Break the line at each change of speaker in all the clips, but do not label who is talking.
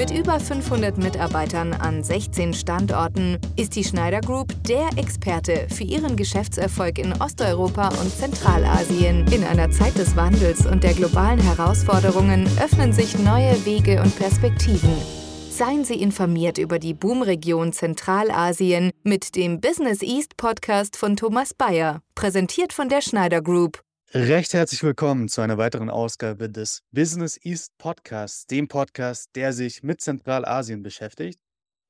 Mit über 500 Mitarbeitern an 16 Standorten ist die Schneider Group der Experte für ihren Geschäftserfolg in Osteuropa und Zentralasien. In einer Zeit des Wandels und der globalen Herausforderungen öffnen sich neue Wege und Perspektiven. Seien Sie informiert über die Boomregion Zentralasien mit dem Business East Podcast von Thomas Bayer, präsentiert von der Schneider Group.
Recht herzlich willkommen zu einer weiteren Ausgabe des Business East Podcasts, dem Podcast, der sich mit Zentralasien beschäftigt.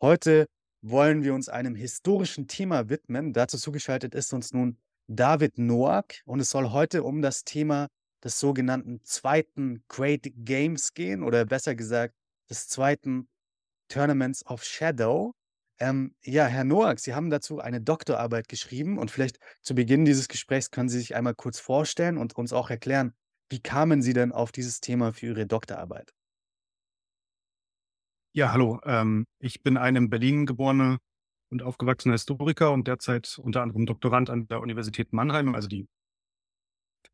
Heute wollen wir uns einem historischen Thema widmen. Dazu zugeschaltet ist uns nun David Noack und es soll heute um das Thema des sogenannten zweiten Great Games gehen oder besser gesagt des zweiten Tournaments of Shadow. Ähm, ja, Herr Noack, Sie haben dazu eine Doktorarbeit geschrieben und vielleicht zu Beginn dieses Gesprächs können Sie sich einmal kurz vorstellen und uns auch erklären, wie kamen Sie denn auf dieses Thema für Ihre Doktorarbeit?
Ja, hallo. Ähm, ich bin ein in Berlin geborener und aufgewachsener Historiker und derzeit unter anderem Doktorand an der Universität Mannheim. Also die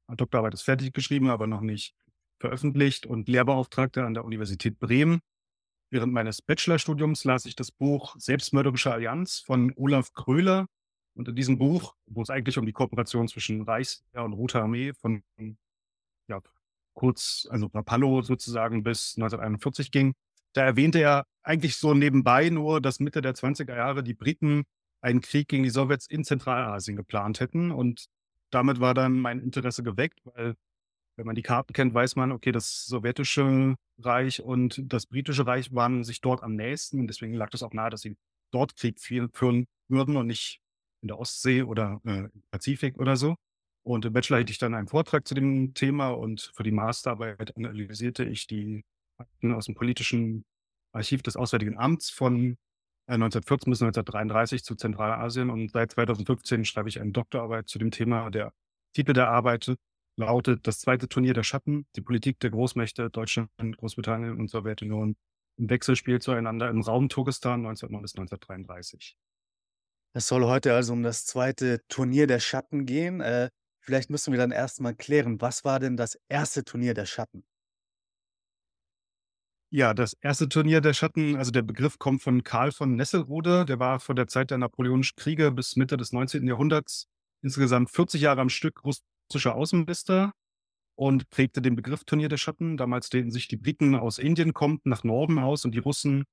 Doktorarbeit ist fertig geschrieben, aber noch nicht veröffentlicht und Lehrbeauftragter an der Universität Bremen. Während meines Bachelorstudiums las ich das Buch Selbstmörderische Allianz von Olaf Kröhler. Und in diesem Buch, wo es eigentlich um die Kooperation zwischen Reichswehr und Roter Armee von ja, kurz, also Rapallo sozusagen bis 1941 ging, da erwähnte er eigentlich so nebenbei nur, dass Mitte der 20er Jahre die Briten einen Krieg gegen die Sowjets in Zentralasien geplant hätten. Und damit war dann mein Interesse geweckt, weil wenn man die Karten kennt, weiß man, okay, das sowjetische Reich und das britische Reich waren sich dort am nächsten. Und deswegen lag es auch nahe, dass sie dort Krieg führen würden und nicht in der Ostsee oder äh, im Pazifik oder so. Und im Bachelor hätte ich dann einen Vortrag zu dem Thema und für die Masterarbeit analysierte ich die Akten aus dem politischen Archiv des Auswärtigen Amts von 1914 äh, bis 1933 zu Zentralasien und seit 2015 schreibe ich eine Doktorarbeit zu dem Thema. Der Titel der Arbeit lautet das zweite Turnier der Schatten, die Politik der Großmächte Deutschland, Großbritannien und Sowjetunion im Wechselspiel zueinander im Raum Turkestan 1909 bis 1933.
Es soll heute also um das zweite Turnier der Schatten gehen. Äh, vielleicht müssen wir dann erstmal klären, was war denn das erste Turnier der Schatten?
Ja, das erste Turnier der Schatten, also der Begriff kommt von Karl von Nesselrode, der war von der Zeit der Napoleonischen Kriege bis Mitte des 19. Jahrhunderts insgesamt 40 Jahre am Stück russischer Außenminister und prägte den Begriff Turnier der Schatten. Damals dehnten sich die Briten aus Indien kommten nach Norden aus und die Russen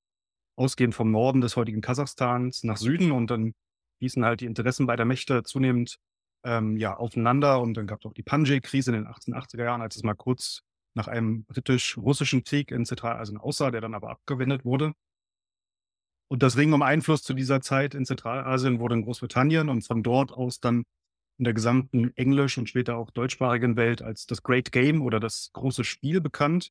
ausgehend vom Norden des heutigen Kasachstans nach Süden und dann hießen halt die Interessen beider Mächte zunehmend ähm, ja, aufeinander und dann gab es auch die Panjay-Krise in den 1880er Jahren, als es mal kurz nach einem britisch-russischen Krieg in Zentralasien aussah, der dann aber abgewendet wurde. Und das Ring um Einfluss zu dieser Zeit in Zentralasien wurde in Großbritannien und von dort aus dann in der gesamten englisch- und später auch deutschsprachigen Welt als das Great Game oder das große Spiel bekannt.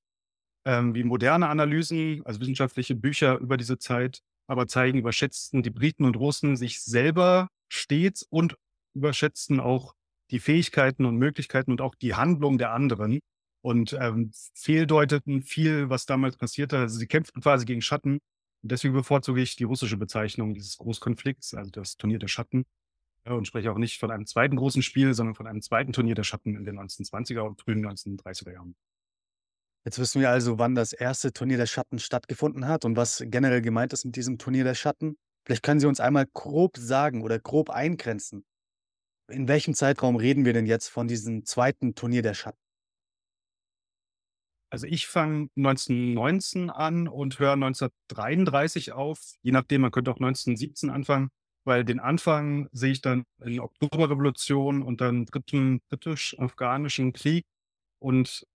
Ähm, wie moderne Analysen, also wissenschaftliche Bücher über diese Zeit, aber zeigen, überschätzten die Briten und Russen sich selber stets und überschätzten auch die Fähigkeiten und Möglichkeiten und auch die Handlung der anderen und ähm, fehldeuteten viel, was damals passierte. Also sie kämpften quasi gegen Schatten. Und deswegen bevorzuge ich die russische Bezeichnung dieses Großkonflikts, also das Turnier der Schatten, und spreche auch nicht von einem zweiten großen Spiel, sondern von einem zweiten Turnier der Schatten in den 1920er und frühen 1930er Jahren.
Jetzt wissen wir also, wann das erste Turnier der Schatten stattgefunden hat und was generell gemeint ist mit diesem Turnier der Schatten. Vielleicht können Sie uns einmal grob sagen oder grob eingrenzen. In welchem Zeitraum reden wir denn jetzt von diesem zweiten Turnier der Schatten?
Also ich fange 1919 an und höre 1933 auf. Je nachdem, man könnte auch 1917 anfangen weil den Anfang sehe ich dann in Oktoberrevolution und dann dritten britisch-afghanischen Krieg. Und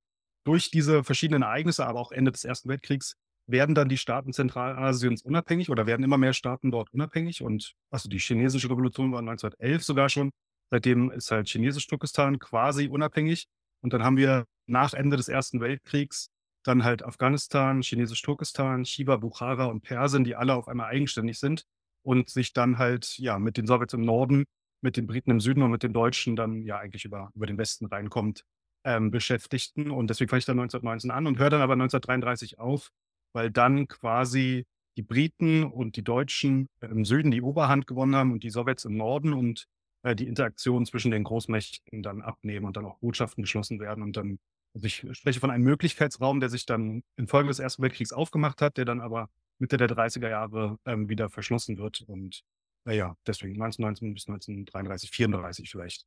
durch diese verschiedenen Ereignisse, aber auch Ende des Ersten Weltkriegs, werden dann die Staaten Zentralasiens unabhängig oder werden immer mehr Staaten dort unabhängig. Und also die chinesische Revolution war 1911 sogar schon. Seitdem ist halt Chinesisch-Turkestan quasi unabhängig. Und dann haben wir nach Ende des Ersten Weltkriegs dann halt Afghanistan, Chinesisch-Turkestan, Shiva, Bukhara und Persien, die alle auf einmal eigenständig sind und sich dann halt ja mit den Sowjets im Norden, mit den Briten im Süden und mit den Deutschen dann ja eigentlich über, über den Westen reinkommt, ähm, beschäftigten. Und deswegen fange ich dann 1919 an und höre dann aber 1933 auf, weil dann quasi die Briten und die Deutschen im Süden die Oberhand gewonnen haben und die Sowjets im Norden und äh, die Interaktion zwischen den Großmächten dann abnehmen und dann auch Botschaften geschlossen werden und dann Also ich spreche von einem Möglichkeitsraum, der sich dann infolge des Ersten Weltkriegs aufgemacht hat, der dann aber Mitte der 30er Jahre ähm, wieder verschlossen wird. Und naja, deswegen 1919 bis 1933, 34 vielleicht.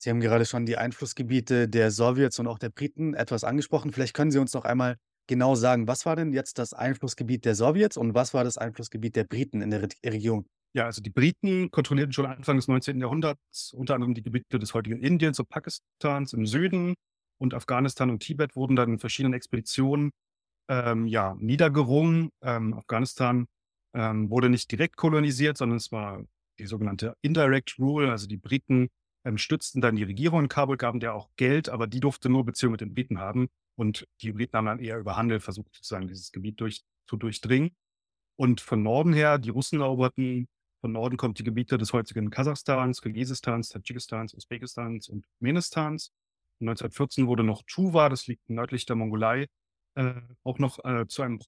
Sie haben gerade schon die Einflussgebiete der Sowjets und auch der Briten etwas angesprochen. Vielleicht können Sie uns noch einmal genau sagen, was war denn jetzt das Einflussgebiet der Sowjets und was war das Einflussgebiet der Briten in der Re Region?
Ja, also die Briten kontrollierten schon Anfang des 19. Jahrhunderts unter anderem die Gebiete des heutigen Indiens und Pakistans im Süden und Afghanistan und Tibet wurden dann in verschiedenen Expeditionen ähm, ja, niedergerungen. Ähm, Afghanistan ähm, wurde nicht direkt kolonisiert, sondern es war die sogenannte Indirect Rule. Also die Briten ähm, stützten dann die Regierung in Kabul, gaben der auch Geld, aber die durfte nur Beziehungen mit den Briten haben. Und die Briten haben dann eher über Handel versucht, sozusagen dieses Gebiet durch, zu durchdringen. Und von Norden her, die Russen eroberten, von Norden kommt die Gebiete des heutigen Kasachstans, Kirgisistans, Tadschikistans, Usbekistans und Turkmenistans. 1914 wurde noch Tuva, das liegt nördlich der Mongolei, äh, auch noch äh, zu einem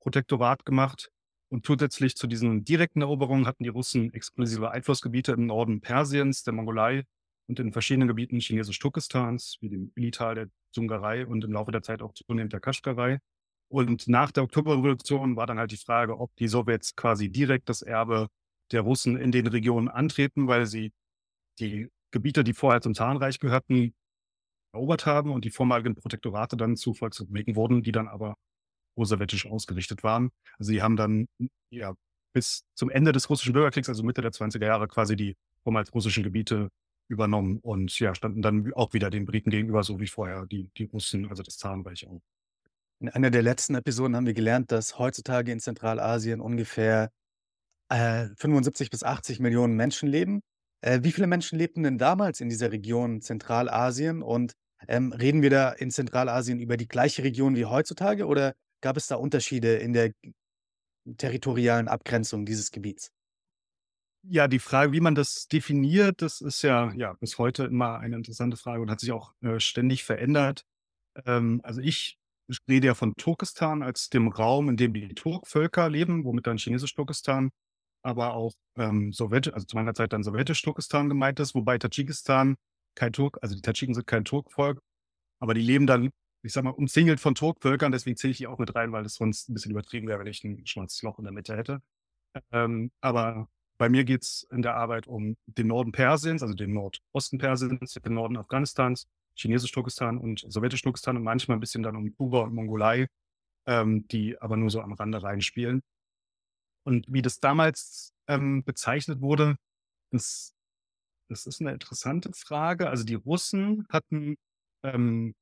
Protektorat gemacht. Und zusätzlich zu diesen direkten Eroberungen hatten die Russen exklusive Einflussgebiete im Norden Persiens, der Mongolei und in verschiedenen Gebieten chinesisch-Turkestans, wie dem Milital der Dzungarei und im Laufe der Zeit auch zunehmend der Kaschgarei. Und nach der Oktoberrevolution war dann halt die Frage, ob die Sowjets quasi direkt das Erbe der Russen in den Regionen antreten, weil sie die Gebiete, die vorher zum Zahnreich gehörten, erobert haben und die vormaligen Protektorate dann zu Volksrepubliken wurden, die dann aber pro-sowjetisch ausgerichtet waren. Also sie haben dann ja bis zum Ende des russischen Bürgerkriegs, also Mitte der 20er Jahre, quasi die vormals russischen Gebiete übernommen und ja, standen dann auch wieder den Briten gegenüber, so wie vorher die, die Russen, also das Zarenreich auch.
In einer der letzten Episoden haben wir gelernt, dass heutzutage in Zentralasien ungefähr äh, 75 bis 80 Millionen Menschen leben. Äh, wie viele Menschen lebten denn damals in dieser Region Zentralasien? Und ähm, reden wir da in Zentralasien über die gleiche Region wie heutzutage oder gab es da Unterschiede in der territorialen Abgrenzung dieses Gebiets?
Ja, die Frage, wie man das definiert, das ist ja, ja bis heute immer eine interessante Frage und hat sich auch äh, ständig verändert. Ähm, also ich rede ja von Turkestan als dem Raum, in dem die Turkvölker leben, womit dann Chinesisch-Turkestan aber auch ähm, Sowjet, also zu meiner Zeit dann sowjetisch-Turkestan gemeint ist, wobei Tadschikistan kein Turk, also die Tadschiken sind kein Turkvolk, aber die leben dann, ich sag mal, umzingelt von Turkvölkern, deswegen zähle ich die auch mit rein, weil es sonst ein bisschen übertrieben wäre, wenn ich ein schwarzes Loch in der Mitte hätte. Ähm, aber bei mir geht es in der Arbeit um den Norden Persiens, also den Nordosten Persiens, den Norden Afghanistans, Chinesisch-Turkestan und Sowjetisch-Turkestan und manchmal ein bisschen dann um Kuba und Mongolei, ähm, die aber nur so am Rande reinspielen. Und wie das damals ähm, bezeichnet wurde, das, das ist eine interessante Frage. Also die Russen hatten ähm,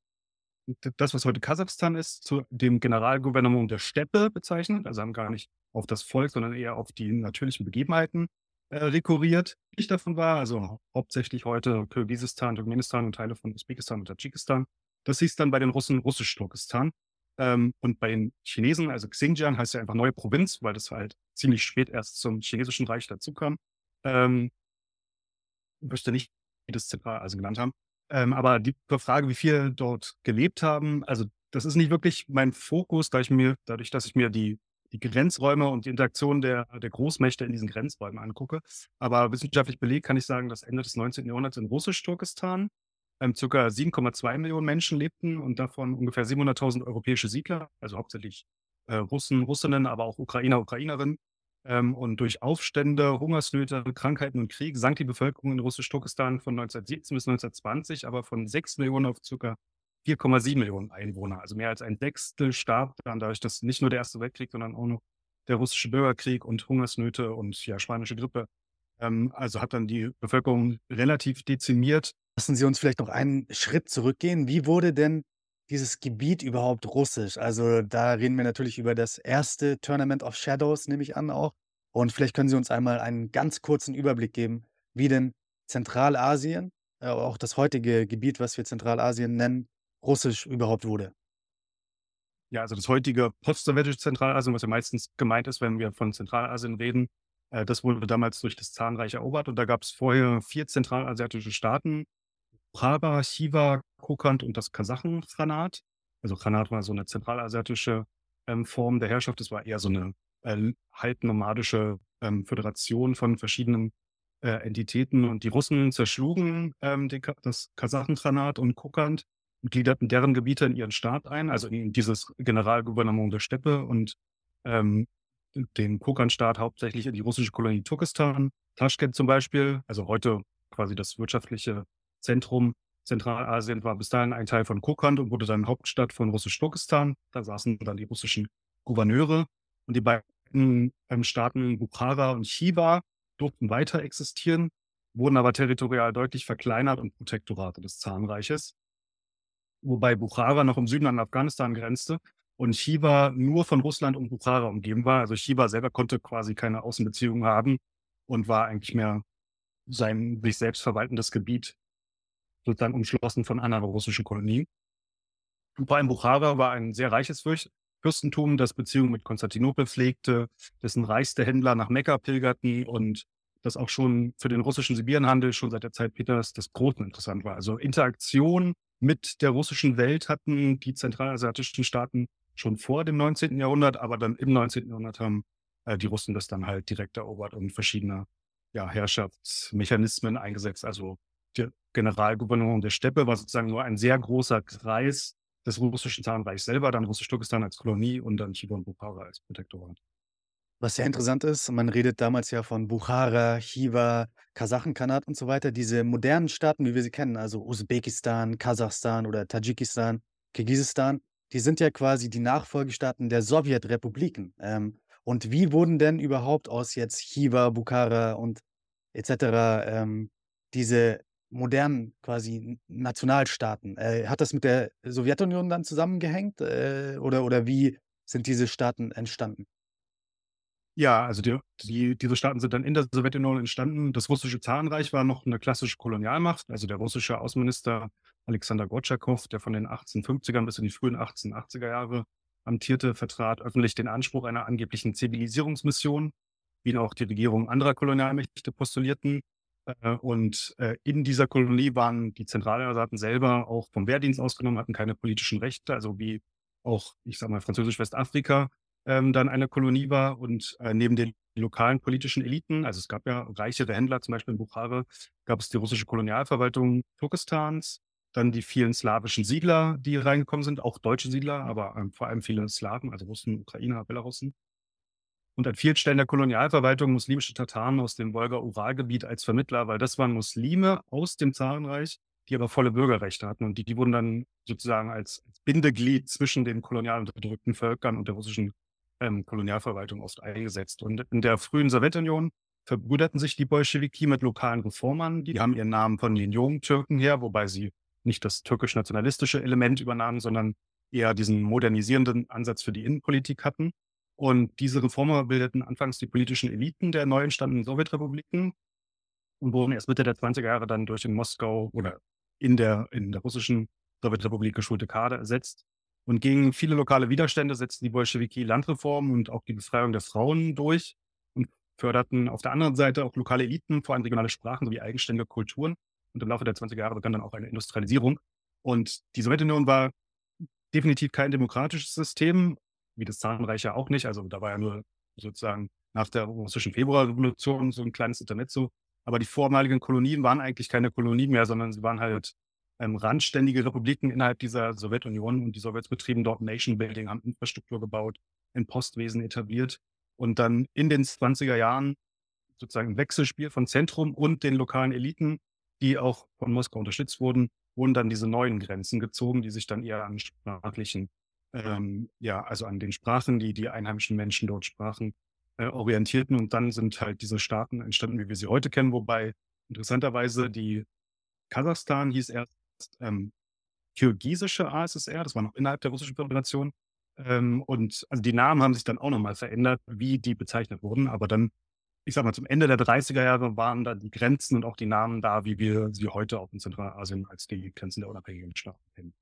das, was heute Kasachstan ist, zu dem Generalgouvernement der Steppe bezeichnet. Also haben gar nicht auf das Volk, sondern eher auf die natürlichen Begebenheiten äh, rekurriert. Ich davon war, also hauptsächlich heute Kirgisistan, Turkmenistan und Teile von Usbekistan und Tadschikistan. Das hieß dann bei den Russen Russisch-Turkestan. Ähm, und bei den Chinesen, also Xinjiang heißt ja einfach neue Provinz, weil das halt ziemlich spät erst zum chinesischen Reich dazukam. Ähm, ich wüsste nicht, wie das zentral also genannt haben. Ähm, aber die Frage, wie viele dort gelebt haben, also das ist nicht wirklich mein Fokus, da ich mir, dadurch, dass ich mir die, die Grenzräume und die Interaktion der, der Großmächte in diesen Grenzräumen angucke. Aber wissenschaftlich belegt kann ich sagen, dass Ende des 19. Jahrhunderts in Russisch-Turkestan ähm, circa 7,2 Millionen Menschen lebten und davon ungefähr 700.000 europäische Siedler, also hauptsächlich äh, Russen, Russinnen, aber auch Ukrainer, Ukrainerinnen. Ähm, und durch Aufstände, Hungersnöte, Krankheiten und Krieg sank die Bevölkerung in Russisch-Turkestan von 1917 bis 1920 aber von 6 Millionen auf circa 4,7 Millionen Einwohner. Also mehr als ein Sechstel starb dann dadurch, dass nicht nur der Erste Weltkrieg, sondern auch noch der russische Bürgerkrieg und Hungersnöte und ja, spanische Grippe. Ähm, also hat dann die Bevölkerung relativ dezimiert.
Lassen Sie uns vielleicht noch einen Schritt zurückgehen. Wie wurde denn dieses Gebiet überhaupt russisch? Also, da reden wir natürlich über das erste Tournament of Shadows, nehme ich an auch. Und vielleicht können Sie uns einmal einen ganz kurzen Überblick geben, wie denn Zentralasien, äh, auch das heutige Gebiet, was wir Zentralasien nennen, russisch überhaupt wurde.
Ja, also das heutige post-sowjetische Zentralasien, was ja meistens gemeint ist, wenn wir von Zentralasien reden, äh, das wurde damals durch das Zahnreich erobert und da gab es vorher vier zentralasiatische Staaten, Prava, Chiva, Kokand und das Kasachen-Khanat. Also Khanat war so eine zentralasiatische ähm, Form der Herrschaft. Das war eher so eine äh, halbnomadische ähm, Föderation von verschiedenen äh, Entitäten. Und die Russen zerschlugen ähm, den, das Kasachen-Khanat und Kokand und gliederten deren Gebiete in ihren Staat ein, also in dieses Generalgouvernement der Steppe und ähm, den Kokan-Staat hauptsächlich in die russische Kolonie Turkestan. Taschkent zum Beispiel, also heute quasi das wirtschaftliche Zentrum Zentralasien, war bis dahin ein Teil von Kokand und wurde dann Hauptstadt von Russisch-Turkestan. Da saßen dann die russischen Gouverneure und die beiden ähm, Staaten Bukhara und Chiva durften weiter existieren, wurden aber territorial deutlich verkleinert und Protektorate des Zahnreiches. Wobei Bukhara noch im Süden an Afghanistan grenzte und Chiva nur von Russland und Bukhara umgeben war. Also Chiva selber konnte quasi keine Außenbeziehungen haben und war eigentlich mehr sein sich selbst verwaltendes Gebiet, sozusagen umschlossen von anderen russischen Kolonien. Vor allem Bukhara war ein sehr reiches Fürstentum, das Beziehungen mit Konstantinopel pflegte, dessen reichste Händler nach Mekka pilgerten und das auch schon für den russischen Sibirienhandel schon seit der Zeit Peters des Großen interessant war. Also Interaktion mit der russischen Welt hatten die zentralasiatischen Staaten schon vor dem 19. Jahrhundert, aber dann im 19. Jahrhundert haben äh, die Russen das dann halt direkt erobert und verschiedene ja, Herrschaftsmechanismen eingesetzt. Also der Generalgouvernement der Steppe war sozusagen nur ein sehr großer Kreis des russischen Zarenreichs selber, dann Russisch-Turkestan als Kolonie und dann Chiba und Bukhara als Protektorat.
Was sehr interessant ist, man redet damals ja von Bukhara, Chiva, Kasachenkanat und so weiter. Diese modernen Staaten, wie wir sie kennen, also Usbekistan, Kasachstan oder Tadschikistan, Kirgisistan, die sind ja quasi die Nachfolgestaaten der Sowjetrepubliken. Ähm, und wie wurden denn überhaupt aus jetzt Chiva, Bukhara und etc. Ähm, diese modernen quasi Nationalstaaten? Äh, hat das mit der Sowjetunion dann zusammengehängt äh, oder, oder wie sind diese Staaten entstanden?
Ja, also die, die, diese Staaten sind dann in der Sowjetunion entstanden. Das russische Zarenreich war noch eine klassische Kolonialmacht. Also der russische Außenminister Alexander Gortschakow, der von den 1850ern bis in die frühen 1880er Jahre amtierte, vertrat öffentlich den Anspruch einer angeblichen Zivilisierungsmission, wie auch die Regierung anderer Kolonialmächte postulierten. Äh, und äh, in dieser Kolonie waren die Zentralstaaten selber auch vom Wehrdienst ausgenommen, hatten keine politischen Rechte, also wie auch, ich sage mal, Französisch-Westafrika ähm, dann eine Kolonie war und äh, neben den lokalen politischen Eliten, also es gab ja reichere Händler, zum Beispiel in Bukhara, gab es die russische Kolonialverwaltung Turkestans, dann die vielen slawischen Siedler, die reingekommen sind, auch deutsche Siedler, aber ähm, vor allem viele Slawen, also Russen, Ukrainer, Belarussen. Und an vielen Stellen der Kolonialverwaltung muslimische Tataren aus dem Wolga-Ural-Gebiet als Vermittler, weil das waren Muslime aus dem Zarenreich, die aber volle Bürgerrechte hatten. Und die, die wurden dann sozusagen als, Bindeglied zwischen den kolonial unterdrückten Völkern und der russischen ähm, Kolonialverwaltung oft eingesetzt. Und in der frühen Sowjetunion verbrüderten sich die Bolschewiki mit lokalen Reformern. Die haben ihren Namen von den jungen Türken her, wobei sie nicht das türkisch-nationalistische Element übernahmen, sondern eher diesen modernisierenden Ansatz für die Innenpolitik hatten. Und diese Reformer bildeten anfangs die politischen Eliten der neu entstandenen Sowjetrepubliken und wurden erst Mitte der 20er Jahre dann durch den Moskau oder in der, in der russischen Sowjetrepublik geschulte Kader ersetzt. Und gegen viele lokale Widerstände setzten die Bolschewiki Landreformen und auch die Befreiung der Frauen durch und förderten auf der anderen Seite auch lokale Eliten, vor allem regionale Sprachen sowie eigenständige Kulturen. Und im Laufe der 20er Jahre begann dann auch eine Industrialisierung. Und die Sowjetunion war definitiv kein demokratisches System, wie das Zarenreich ja auch nicht. Also da war ja nur sozusagen nach der russischen Februarrevolution so ein kleines Intermezzo. Aber die vormaligen Kolonien waren eigentlich keine Kolonien mehr, sondern sie waren halt ähm, randständige Republiken innerhalb dieser Sowjetunion und die Sowjets betrieben dort Nation Building, haben Infrastruktur gebaut, ein Postwesen etabliert und dann in den 20er Jahren sozusagen ein Wechselspiel von Zentrum und den lokalen Eliten, die auch von Moskau unterstützt wurden, wurden dann diese neuen Grenzen gezogen, die sich dann eher an sprachlichen, ähm, ja, also an den Sprachen, die die einheimischen Menschen dort sprachen, äh, orientierten. Und dann sind halt diese Staaten entstanden, wie wir sie heute kennen, wobei interessanterweise die Kasachstan hieß erst ähm, kirgisische ASSR, das war noch innerhalb der Russischen Föderation. Ähm, und also die Namen haben sich dann auch nochmal verändert, wie die bezeichnet wurden. Aber dann, ich sag mal, zum Ende der 30er Jahre waren da die Grenzen und auch die Namen da, wie wir sie heute auch in Zentralasien als die Grenzen der unabhängigen Staaten kennen.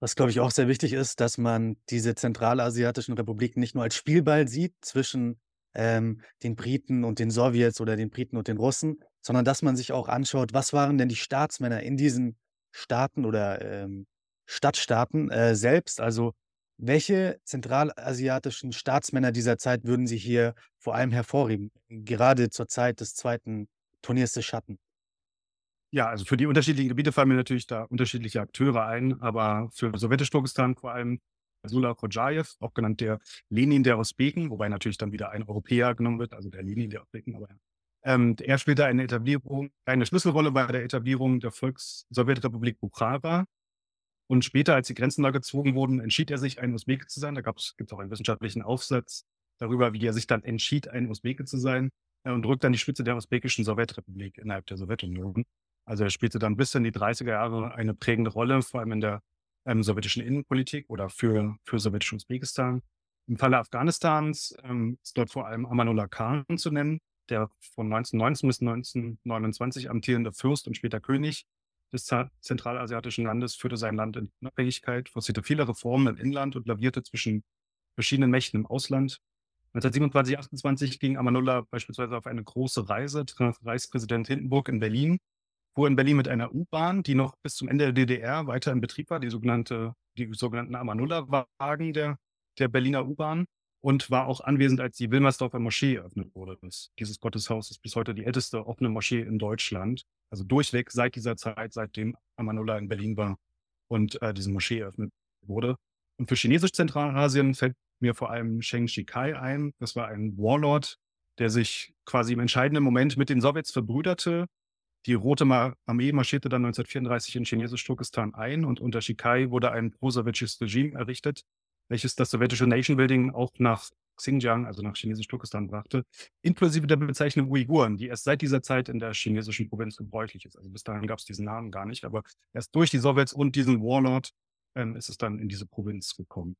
Was, glaube ich, auch sehr wichtig ist, dass man diese zentralasiatischen Republiken nicht nur als Spielball sieht zwischen ähm, den Briten und den Sowjets oder den Briten und den Russen, sondern dass man sich auch anschaut, was waren denn die Staatsmänner in diesen Staaten oder, ähm, Stadtstaaten, äh, selbst. Also, welche zentralasiatischen Staatsmänner dieser Zeit würden Sie hier vor allem hervorheben, gerade zur Zeit des zweiten Turniers des Schatten?
Ja, also für die unterschiedlichen Gebiete fallen mir natürlich da unterschiedliche Akteure ein, aber für Sowjetisch-Turkestan vor allem Sula Khojayev, auch genannt der Lenin der Usbeken, wobei natürlich dann wieder ein Europäer genommen wird, also der Lenin der Usbeken, aber ähm, er spielte eine Etablierung, eine Schlüsselrolle bei der Etablierung der Volks-Sowjetrepublik Bukhara. Und später, als die Grenzen da gezogen wurden, entschied er sich, ein Usbeke zu sein. Da gibt es auch einen wissenschaftlichen Aufsatz darüber, wie er sich dann entschied, ein Usbeke zu sein äh, und rückte an die Spitze der usbekischen Sowjetrepublik innerhalb der Sowjetunion. Also er spielte dann bis in die 30er Jahre eine prägende Rolle, vor allem in der ähm, sowjetischen Innenpolitik oder für, für sowjetische Usbekistan. Im Falle Afghanistans ähm, ist dort vor allem Amanullah Khan zu nennen, der von 1919 bis 1929 amtierende Fürst und später König des zentralasiatischen Landes, führte sein Land in Unabhängigkeit, forcierte viele Reformen im Inland und lavierte zwischen verschiedenen Mächten im Ausland. 1927, 28 ging Amanullah beispielsweise auf eine große Reise, traf Reichspräsident Hindenburg in Berlin fuhr in Berlin mit einer U-Bahn, die noch bis zum Ende der DDR weiter in Betrieb war, die sogenannte, die sogenannten Amanullah-Wagen der, der Berliner U-Bahn und war auch anwesend, als die Wilmersdorfer Moschee eröffnet wurde. Dieses Gotteshaus ist bis heute die älteste offene Moschee in Deutschland. Also durchweg seit dieser Zeit, seitdem Amanullah in Berlin war und äh, diese Moschee eröffnet wurde. Und für Chinesisch-Zentralasien fällt mir vor allem Sheng Shikai ein. Das war ein Warlord, der sich quasi im entscheidenden Moment mit den Sowjets verbrüderte die Rote Armee marschierte dann 1934 in Chinesisch-Turkestan ein und unter Shikai wurde ein pro-sowjetisches Regime errichtet, welches das sowjetische Nation Building auch nach Xinjiang, also nach Chinesisch-Turkestan brachte, inklusive der Bezeichnung Uiguren, die erst seit dieser Zeit in der chinesischen Provinz gebräuchlich ist. Also bis dahin gab es diesen Namen gar nicht, aber erst durch die Sowjets und diesen Warlord ähm, ist es dann in diese Provinz gekommen.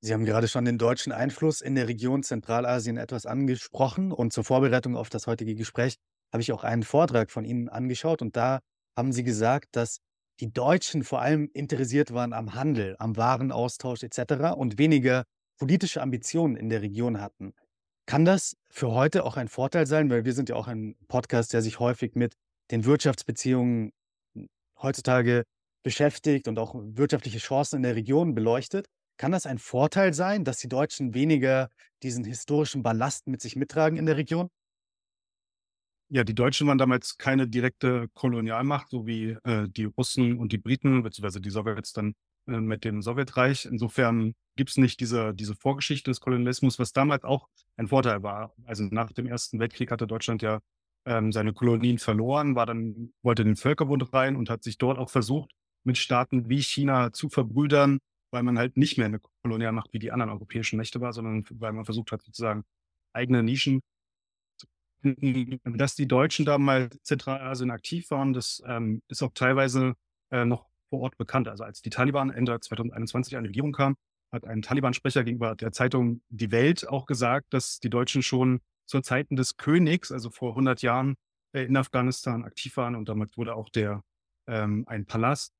Sie haben gerade schon den deutschen Einfluss in der Region Zentralasien etwas angesprochen und zur Vorbereitung auf das heutige Gespräch habe ich auch einen Vortrag von Ihnen angeschaut und da haben Sie gesagt, dass die Deutschen vor allem interessiert waren am Handel, am Warenaustausch etc. und weniger politische Ambitionen in der Region hatten. Kann das für heute auch ein Vorteil sein? Weil wir sind ja auch ein Podcast, der sich häufig mit den Wirtschaftsbeziehungen heutzutage beschäftigt und auch wirtschaftliche Chancen in der Region beleuchtet. Kann das ein Vorteil sein, dass die Deutschen weniger diesen historischen Ballast mit sich mittragen in der Region?
Ja, die Deutschen waren damals keine direkte Kolonialmacht, so wie äh, die Russen und die Briten, beziehungsweise die Sowjets dann äh, mit dem Sowjetreich. Insofern gibt es nicht diese, diese Vorgeschichte des Kolonialismus, was damals auch ein Vorteil war. Also nach dem Ersten Weltkrieg hatte Deutschland ja ähm, seine Kolonien verloren, war dann, wollte den Völkerbund rein und hat sich dort auch versucht, mit Staaten wie China zu verbrüdern, weil man halt nicht mehr eine Kolonialmacht wie die anderen europäischen Mächte war, sondern weil man versucht hat, sozusagen eigene Nischen dass die Deutschen da mal Zentralasien aktiv waren, das ähm, ist auch teilweise äh, noch vor Ort bekannt. Also als die Taliban Ende 2021 an die Regierung kam, hat ein Taliban-Sprecher gegenüber der Zeitung Die Welt auch gesagt, dass die Deutschen schon zur Zeiten des Königs, also vor 100 Jahren, äh, in Afghanistan aktiv waren und damit wurde auch der ähm, ein Palast,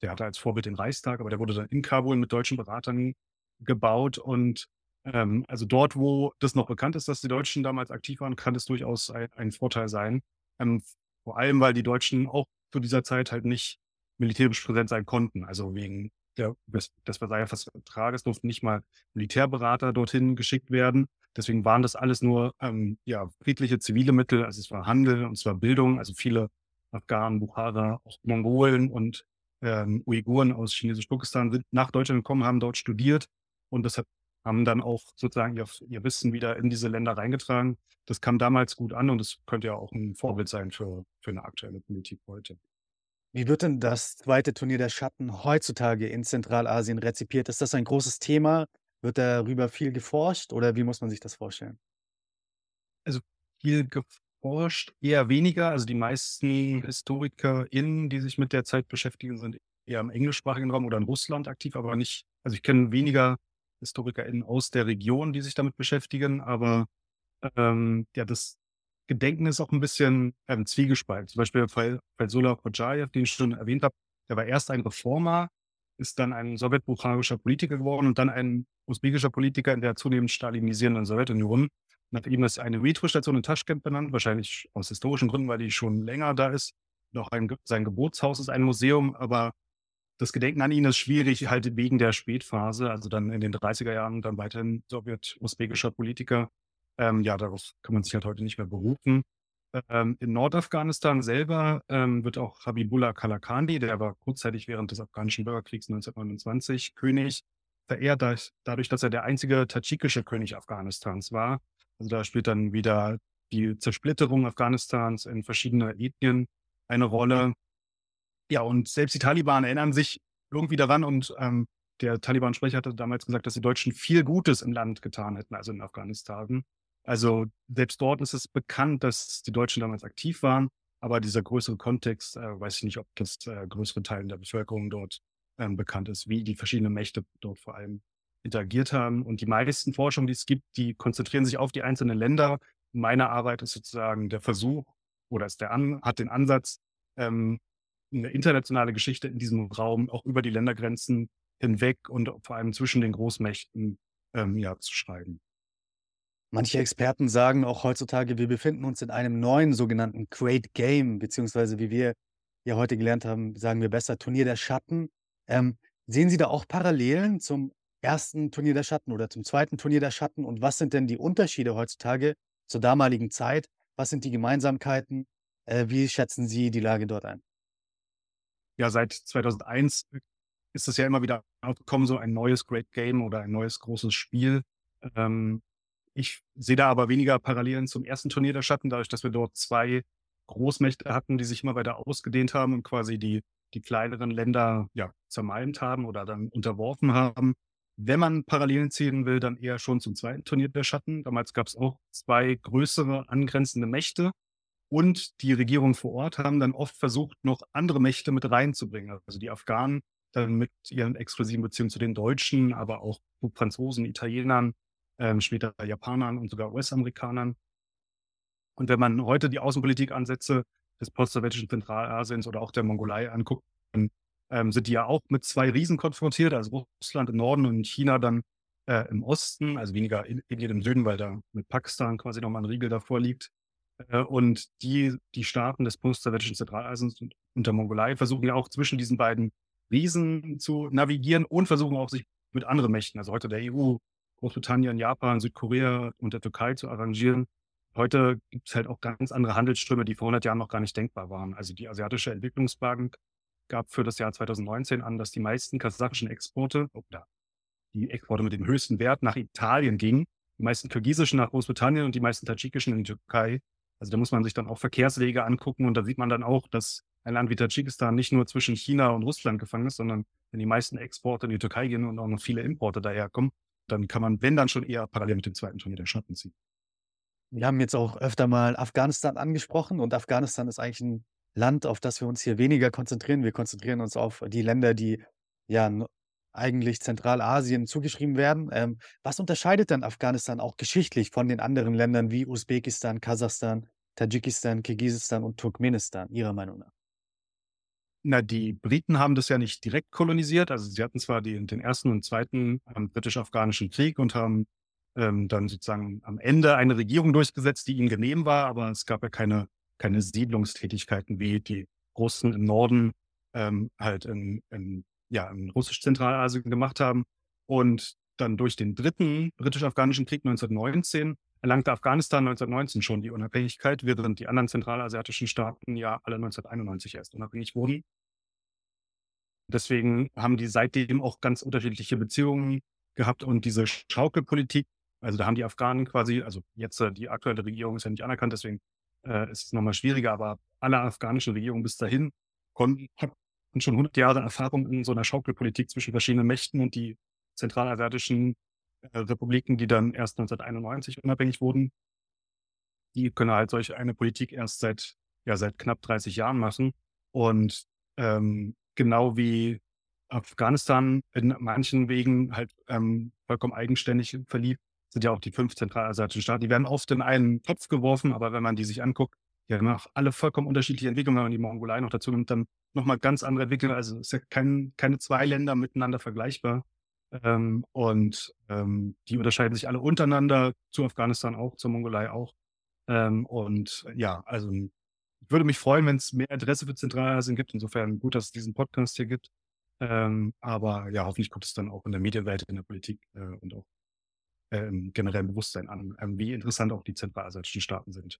der hatte als Vorbild den Reichstag, aber der wurde dann in Kabul mit deutschen Beratern gebaut und ähm, also dort, wo das noch bekannt ist, dass die Deutschen damals aktiv waren, kann es durchaus ein, ein Vorteil sein. Ähm, vor allem, weil die Deutschen auch zu dieser Zeit halt nicht militärisch präsent sein konnten. Also wegen der, des, Versailler Vertrages durften nicht mal Militärberater dorthin geschickt werden. Deswegen waren das alles nur ähm, ja, friedliche zivile Mittel. Also es war Handel und es war Bildung. Also viele Afghanen, Bukhara, auch Mongolen und ähm, Uiguren aus Chinesisch-Turkestan sind nach Deutschland gekommen, haben dort studiert und das hat haben dann auch sozusagen ihr, ihr Wissen wieder in diese Länder reingetragen. Das kam damals gut an und es könnte ja auch ein Vorbild sein für, für eine aktuelle Politik heute.
Wie wird denn das zweite Turnier der Schatten heutzutage in Zentralasien rezipiert? Ist das ein großes Thema? Wird darüber viel geforscht oder wie muss man sich das vorstellen?
Also viel geforscht, eher weniger. Also die meisten HistorikerInnen, die sich mit der Zeit beschäftigen, sind eher im englischsprachigen Raum oder in Russland aktiv, aber nicht, also ich kenne weniger HistorikerInnen aus der Region, die sich damit beschäftigen, aber ähm, ja, das Gedenken ist auch ein bisschen ähm, zwiegespalten. Zum Beispiel Faisullah Khojayev, den ich schon erwähnt habe, der war erst ein Reformer, ist dann ein sowjetbulgarischer Politiker geworden und dann ein usbekischer Politiker in der zunehmend stalinisierenden Sowjetunion. Nach ihm ist eine Metro-Station in Taschkent benannt, wahrscheinlich aus historischen Gründen, weil die schon länger da ist. Noch ein, sein Geburtshaus ist ein Museum, aber das Gedenken an ihn ist schwierig, halt wegen der Spätphase, also dann in den 30er Jahren dann weiterhin sowjet-usbekischer Politiker. Ähm, ja, darauf kann man sich halt heute nicht mehr berufen. Ähm, in Nordafghanistan selber ähm, wird auch Habibullah Kalakandi, der war kurzzeitig während des afghanischen Bürgerkriegs 1929 König, verehrt dadurch, dass er der einzige tadschikische König Afghanistans war. Also da spielt dann wieder die Zersplitterung Afghanistans in verschiedene Ethnien eine Rolle. Ja, und selbst die Taliban erinnern sich irgendwie daran und ähm, der Taliban-Sprecher hatte damals gesagt, dass die Deutschen viel Gutes im Land getan hätten, also in Afghanistan. Also selbst dort ist es bekannt, dass die Deutschen damals aktiv waren, aber dieser größere Kontext, äh, weiß ich nicht, ob das äh, größere Teilen der Bevölkerung dort ähm, bekannt ist, wie die verschiedenen Mächte dort vor allem interagiert haben. Und die meisten Forschungen, die es gibt, die konzentrieren sich auf die einzelnen Länder. Meine Arbeit ist sozusagen der Versuch oder ist der An hat den Ansatz, ähm, eine internationale Geschichte in diesem Raum auch über die Ländergrenzen hinweg und vor allem zwischen den Großmächten ähm, ja, zu schreiben.
Manche Experten sagen auch heutzutage, wir befinden uns in einem neuen sogenannten Great Game, beziehungsweise wie wir ja heute gelernt haben, sagen wir besser Turnier der Schatten. Ähm, sehen Sie da auch Parallelen zum ersten Turnier der Schatten oder zum zweiten Turnier der Schatten? Und was sind denn die Unterschiede heutzutage zur damaligen Zeit? Was sind die Gemeinsamkeiten? Äh, wie schätzen Sie die Lage dort ein?
Ja, seit 2001 ist es ja immer wieder aufgekommen, so ein neues Great Game oder ein neues großes Spiel. Ähm, ich sehe da aber weniger Parallelen zum ersten Turnier der Schatten, dadurch, dass wir dort zwei Großmächte hatten, die sich immer weiter ausgedehnt haben und quasi die, die kleineren Länder ja, zermalmt haben oder dann unterworfen haben. Wenn man Parallelen ziehen will, dann eher schon zum zweiten Turnier der Schatten. Damals gab es auch zwei größere angrenzende Mächte und die Regierungen vor Ort haben dann oft versucht, noch andere Mächte mit reinzubringen. Also die Afghanen dann mit ihren exklusiven Beziehungen zu den Deutschen, aber auch Franzosen, Italienern, ähm, später Japanern und sogar US-Amerikanern. Und wenn man heute die Außenpolitik-Ansätze des post-sowjetischen Zentralasiens oder auch der Mongolei anguckt, dann ähm, sind die ja auch mit zwei Riesen konfrontiert, also Russland im Norden und China dann äh, im Osten, also weniger Indien im Süden, weil da mit Pakistan quasi nochmal ein Riegel davor liegt. Äh, und die, die Staaten des post-sowjetischen und, und der Mongolei versuchen ja auch zwischen diesen beiden Riesen zu navigieren und versuchen auch sich mit anderen Mächten, also heute der EU, Großbritannien, Japan, Südkorea und der Türkei zu arrangieren. Heute gibt es halt auch ganz andere Handelsströme, die vor 100 Jahren noch gar nicht denkbar waren. Also die Asiatische Entwicklungsbank gab für das Jahr 2019 an, dass die meisten kasachischen Exporte oder die Exporte mit dem höchsten Wert nach Italien gingen, die meisten kirgisischen nach Großbritannien und die meisten tadschikischen in die Türkei. Also da muss man sich dann auch Verkehrswege angucken und da sieht man dann auch, dass ein Land wie Tadschikistan nicht nur zwischen China und Russland gefangen ist, sondern wenn die meisten Exporte in die Türkei gehen und auch noch viele Importe daherkommen, dann kann man, wenn dann schon eher parallel mit dem zweiten Turnier der Schatten ziehen.
Wir haben jetzt auch öfter mal Afghanistan angesprochen und Afghanistan ist eigentlich ein Land, auf das wir uns hier weniger konzentrieren. Wir konzentrieren uns auf die Länder, die ja eigentlich Zentralasien zugeschrieben werden. Ähm, was unterscheidet denn Afghanistan auch geschichtlich von den anderen Ländern wie Usbekistan, Kasachstan, Tadschikistan, Kirgisistan und Turkmenistan, Ihrer Meinung nach?
Na, die Briten haben das ja nicht direkt kolonisiert. Also sie hatten zwar die, den ersten und zweiten ähm, britisch-afghanischen Krieg und haben ähm, dann sozusagen am Ende eine Regierung durchgesetzt, die ihnen genehm war, aber es gab ja keine, keine Siedlungstätigkeiten wie die Russen im Norden ähm, halt in, in, ja, in Russisch-Zentralasien gemacht haben. Und dann durch den dritten britisch-afghanischen Krieg 1919 erlangte Afghanistan 1919 schon die Unabhängigkeit, während die anderen zentralasiatischen Staaten ja alle 1991 erst unabhängig wurden. Deswegen haben die seitdem auch ganz unterschiedliche Beziehungen gehabt und diese Schaukelpolitik, also da haben die Afghanen quasi, also jetzt äh, die aktuelle Regierung ist ja nicht anerkannt, deswegen äh, ist es nochmal schwieriger, aber alle afghanischen Regierungen bis dahin konnten, hatten schon 100 Jahre Erfahrung in so einer Schaukelpolitik zwischen verschiedenen Mächten und die zentralasiatischen äh, Republiken, die dann erst 1991 unabhängig wurden, die können halt solch eine Politik erst seit, ja, seit knapp 30 Jahren machen. Und ähm, genau wie Afghanistan in manchen Wegen halt ähm, vollkommen eigenständig verlief, sind ja auch die fünf zentralasiatischen Staaten. Die werden oft in einen Topf geworfen, aber wenn man die sich anguckt, die haben auch alle vollkommen unterschiedliche Entwicklungen. Wenn man die Mongolei noch dazu nimmt, dann nochmal ganz andere Entwicklungen. Also es ist ja kein, keine zwei Länder miteinander vergleichbar. Ähm, und ähm, die unterscheiden sich alle untereinander, zu Afghanistan auch, zur Mongolei auch. Ähm, und ja, also ich würde mich freuen, wenn es mehr Interesse für Zentralasien gibt. Insofern gut, dass es diesen Podcast hier gibt. Ähm, aber ja, hoffentlich kommt es dann auch in der Medienwelt, in der Politik äh, und auch äh, im generellen Bewusstsein an, wie interessant auch die zentralasiatischen Staaten sind.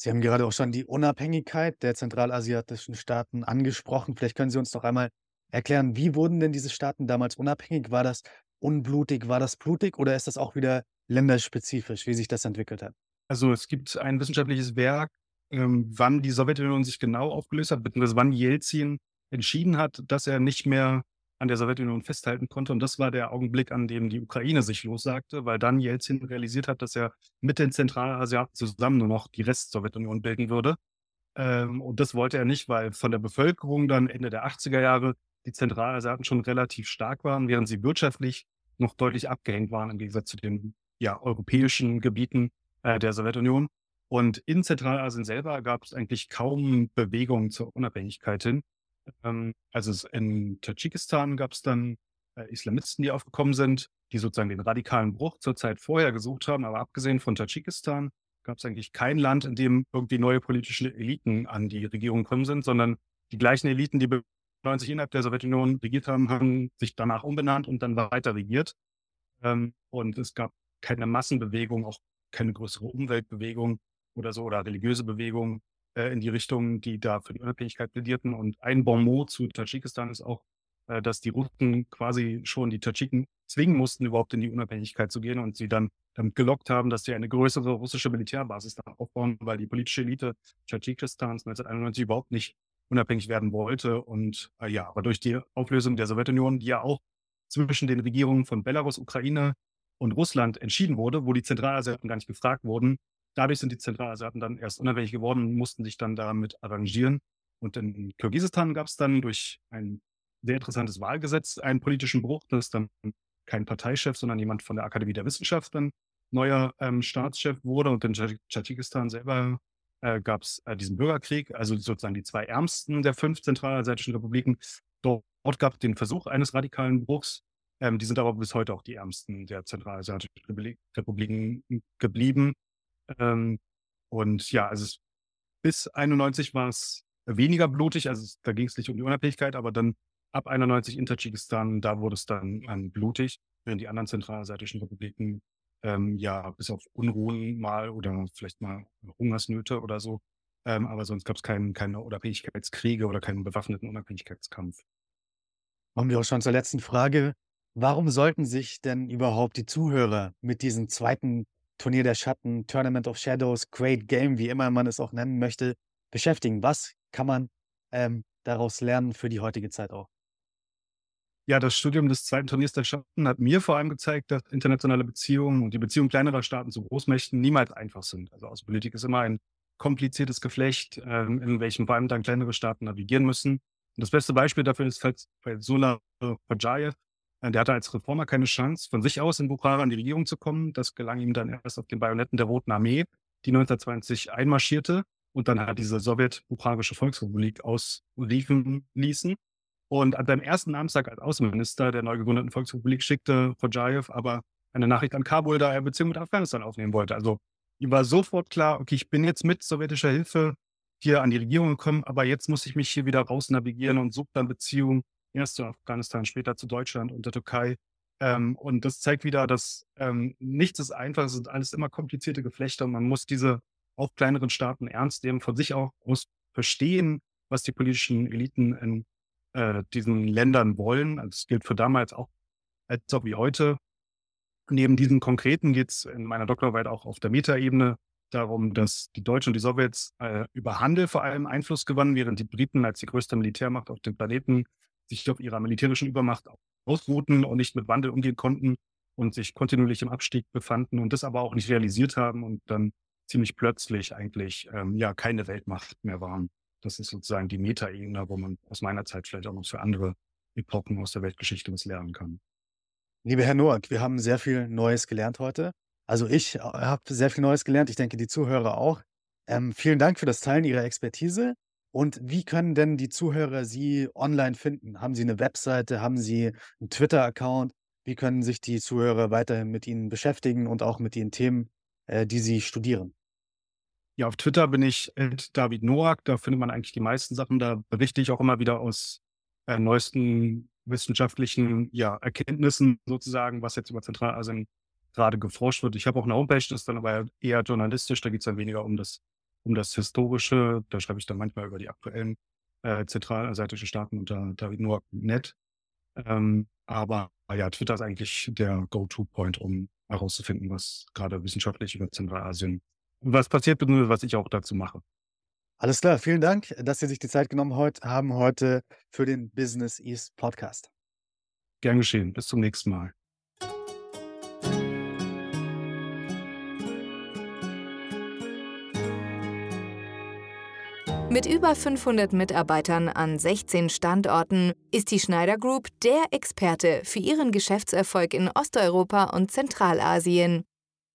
Sie haben gerade auch schon die Unabhängigkeit der zentralasiatischen Staaten angesprochen. Vielleicht können Sie uns doch einmal erklären, wie wurden denn diese Staaten damals unabhängig? War das unblutig, war das blutig oder ist das auch wieder länderspezifisch, wie sich das entwickelt hat?
Also es gibt ein wissenschaftliches Werk, ähm, wann die Sowjetunion sich genau aufgelöst hat, beziehungsweise wann Jelzin entschieden hat, dass er nicht mehr an der Sowjetunion festhalten konnte. Und das war der Augenblick, an dem die Ukraine sich lossagte, weil dann Jelzin realisiert hat, dass er mit den Zentralasiaten zusammen nur noch die Rest-Sowjetunion bilden würde. Ähm, und das wollte er nicht, weil von der Bevölkerung dann Ende der 80er Jahre die Zentralasiaten schon relativ stark waren, während sie wirtschaftlich noch deutlich abgehängt waren im Gegensatz zu den ja, europäischen Gebieten äh, der Sowjetunion. Und in Zentralasien selber gab es eigentlich kaum Bewegungen zur Unabhängigkeit hin. Ähm, also in Tadschikistan gab es dann äh, Islamisten, die aufgekommen sind, die sozusagen den radikalen Bruch zur Zeit vorher gesucht haben. Aber abgesehen von Tadschikistan gab es eigentlich kein Land, in dem irgendwie neue politische Eliten an die Regierung gekommen sind, sondern die gleichen Eliten, die 90 innerhalb der Sowjetunion regiert haben, haben sich danach umbenannt und dann weiter regiert. Ähm, und es gab keine Massenbewegung, auch keine größere Umweltbewegung oder so oder religiöse Bewegung äh, in die Richtung, die da für die Unabhängigkeit plädierten. Und ein Bon mot zu Tadschikistan ist auch, äh, dass die Russen quasi schon die Tadschiken zwingen mussten, überhaupt in die Unabhängigkeit zu gehen und sie dann damit gelockt haben, dass sie eine größere russische Militärbasis da aufbauen, weil die politische Elite Tadschikistans 1991 überhaupt nicht unabhängig werden wollte. Und äh, ja, aber durch die Auflösung der Sowjetunion, die ja auch zwischen den Regierungen von Belarus, Ukraine und Russland entschieden wurde, wo die Zentralasiaten gar nicht gefragt wurden, dadurch sind die Zentralasiaten dann erst unabhängig geworden und mussten sich dann damit arrangieren. Und in Kirgisistan gab es dann durch ein sehr interessantes Wahlgesetz einen politischen Bruch, dass dann kein Parteichef, sondern jemand von der Akademie der Wissenschaften neuer ähm, Staatschef wurde. Und in Tadschikistan selber äh, gab es äh, diesen Bürgerkrieg, also sozusagen die zwei ärmsten der fünf zentralasiatischen Republiken. Dort, dort gab es den Versuch eines radikalen Bruchs. Ähm, die sind aber bis heute auch die ärmsten der zentralasiatischen Republiken geblieben. Ähm, und ja, also es, bis 91 war es weniger blutig, also da ging es nicht um die Unabhängigkeit, aber dann ab 91 in Tadschikistan, da wurde es dann ähm, blutig, während die anderen zentralasiatischen Republiken ähm, ja bis auf Unruhen mal oder vielleicht mal Hungersnöte oder so, ähm, aber sonst gab es keinen keine Unabhängigkeitskriege oder keinen bewaffneten Unabhängigkeitskampf.
Kommen wir auch schon zur letzten Frage. Warum sollten sich denn überhaupt die Zuhörer mit diesem zweiten Turnier der Schatten, Tournament of Shadows, Great Game, wie immer man es auch nennen möchte, beschäftigen? Was kann man ähm, daraus lernen für die heutige Zeit auch?
Ja, das Studium des zweiten Turniers der Schatten hat mir vor allem gezeigt, dass internationale Beziehungen und die Beziehungen kleinerer Staaten zu Großmächten niemals einfach sind. Also Außenpolitik ist immer ein kompliziertes Geflecht, ähm, in welchem vor allem dann kleinere Staaten navigieren müssen. Und das beste Beispiel dafür ist Faizola Pajayev. Äh, der hatte als Reformer keine Chance, von sich aus in Bukhara an die Regierung zu kommen. Das gelang ihm dann erst auf den Bajonetten der Roten Armee, die 1920 einmarschierte und dann halt diese sowjet-bukharische Volksrepublik ausriefen ließen. Und an seinem ersten Amtstag als Außenminister der neu gegründeten Volksrepublik schickte Khojayev aber eine Nachricht an Kabul, da er Beziehungen mit Afghanistan aufnehmen wollte. Also ihm war sofort klar, okay, ich bin jetzt mit sowjetischer Hilfe hier an die Regierung gekommen, aber jetzt muss ich mich hier wieder raus navigieren und suche dann Beziehungen erst zu Afghanistan, später zu Deutschland und der Türkei. Ähm, und das zeigt wieder, dass ähm, nichts ist einfach, es sind alles immer komplizierte Geflechte und man muss diese auch kleineren Staaten ernst nehmen, von sich auch muss verstehen, was die politischen Eliten in äh, diesen Ländern wollen. Also es gilt für damals auch als auch wie heute. Neben diesen konkreten geht es in meiner Doktorarbeit auch auf der Metaebene darum, dass die Deutschen und die Sowjets äh, über Handel vor allem Einfluss gewannen, während die Briten als die größte Militärmacht auf dem Planeten sich auf ihrer militärischen Übermacht ausruhten und nicht mit Wandel umgehen konnten und sich kontinuierlich im Abstieg befanden und das aber auch nicht realisiert haben und dann ziemlich plötzlich eigentlich ähm, ja keine Weltmacht mehr waren. Das ist sozusagen die Metaebene, wo man aus meiner Zeit vielleicht auch noch für andere Epochen aus der Weltgeschichte was lernen kann.
Lieber Herr Noack, wir haben sehr viel Neues gelernt heute. Also ich äh, habe sehr viel Neues gelernt. Ich denke, die Zuhörer auch. Ähm, vielen Dank für das Teilen Ihrer Expertise. Und wie können denn die Zuhörer Sie online finden? Haben Sie eine Webseite? Haben Sie einen Twitter-Account? Wie können sich die Zuhörer weiterhin mit Ihnen beschäftigen und auch mit den Themen, äh, die Sie studieren?
Ja, auf Twitter bin ich David Noack. Da findet man eigentlich die meisten Sachen. Da berichte ich auch immer wieder aus äh, neuesten wissenschaftlichen ja, Erkenntnissen sozusagen, was jetzt über Zentralasien gerade geforscht wird. Ich habe auch eine Homepage, das ist dann aber eher journalistisch. Da geht es dann weniger um das um das Historische. Da schreibe ich dann manchmal über die aktuellen äh, zentralasiatischen Staaten unter David Noack.net. Ähm, aber ja, Twitter ist eigentlich der Go-To-Point, um herauszufinden, was gerade wissenschaftlich über Zentralasien, was passiert, was ich auch dazu mache.
Alles klar, vielen Dank, dass Sie sich die Zeit genommen heut, haben heute für den Business East Podcast.
Gern geschehen. Bis zum nächsten Mal.
Mit über 500 Mitarbeitern an 16 Standorten ist die Schneider Group der Experte für ihren Geschäftserfolg in Osteuropa und Zentralasien.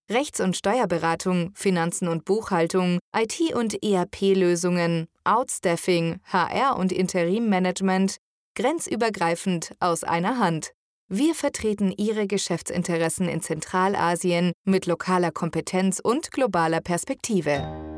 Rechts- und Steuerberatung, Finanzen und Buchhaltung, IT- und ERP-Lösungen, Outstaffing, HR- und Interimmanagement, grenzübergreifend aus einer Hand. Wir vertreten Ihre Geschäftsinteressen in Zentralasien mit lokaler Kompetenz und globaler Perspektive.